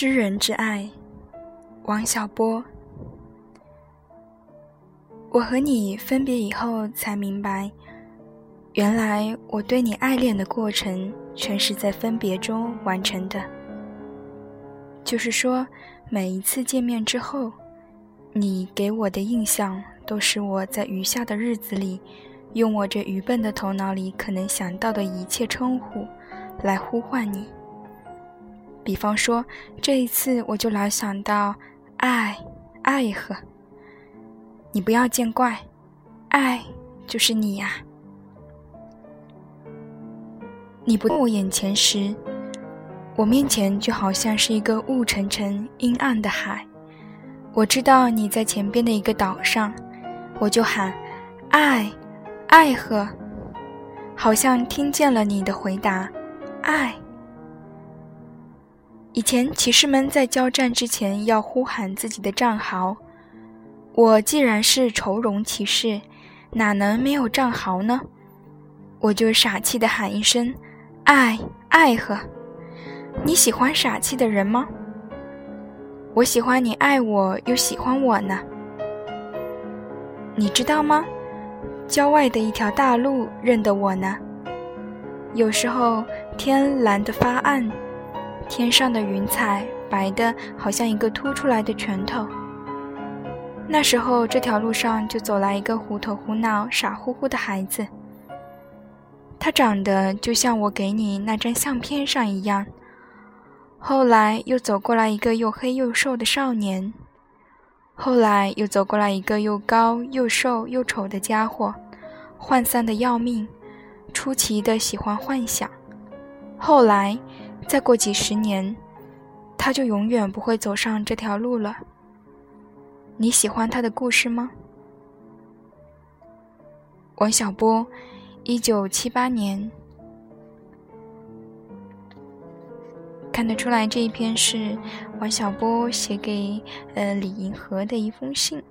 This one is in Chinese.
知人之爱，王小波。我和你分别以后，才明白，原来我对你爱恋的过程，全是在分别中完成的。就是说，每一次见面之后，你给我的印象，都是我在余下的日子里，用我这愚笨的头脑里可能想到的一切称呼，来呼唤你。比方说，这一次我就老想到“爱，爱和”。你不要见怪，爱就是你呀。你不在我眼前时，我面前就好像是一个雾沉沉、阴暗的海。我知道你在前边的一个岛上，我就喊“爱，爱和”，好像听见了你的回答“爱”。以前骑士们在交战之前要呼喊自己的战壕，我既然是愁容骑士，哪能没有战壕呢？我就傻气的喊一声“爱爱呵”。你喜欢傻气的人吗？我喜欢你爱我又喜欢我呢。你知道吗？郊外的一条大路认得我呢。有时候天蓝得发暗。天上的云彩白的，好像一个凸出来的拳头。那时候，这条路上就走来一个虎头虎脑、傻乎乎的孩子。他长得就像我给你那张相片上一样。后来又走过来一个又黑又瘦的少年。后来又走过来一个又高又瘦又丑的家伙，涣散的要命，出奇的喜欢幻想。后来。再过几十年，他就永远不会走上这条路了。你喜欢他的故事吗？王小波，一九七八年。看得出来，这一篇是王小波写给呃李银河的一封信。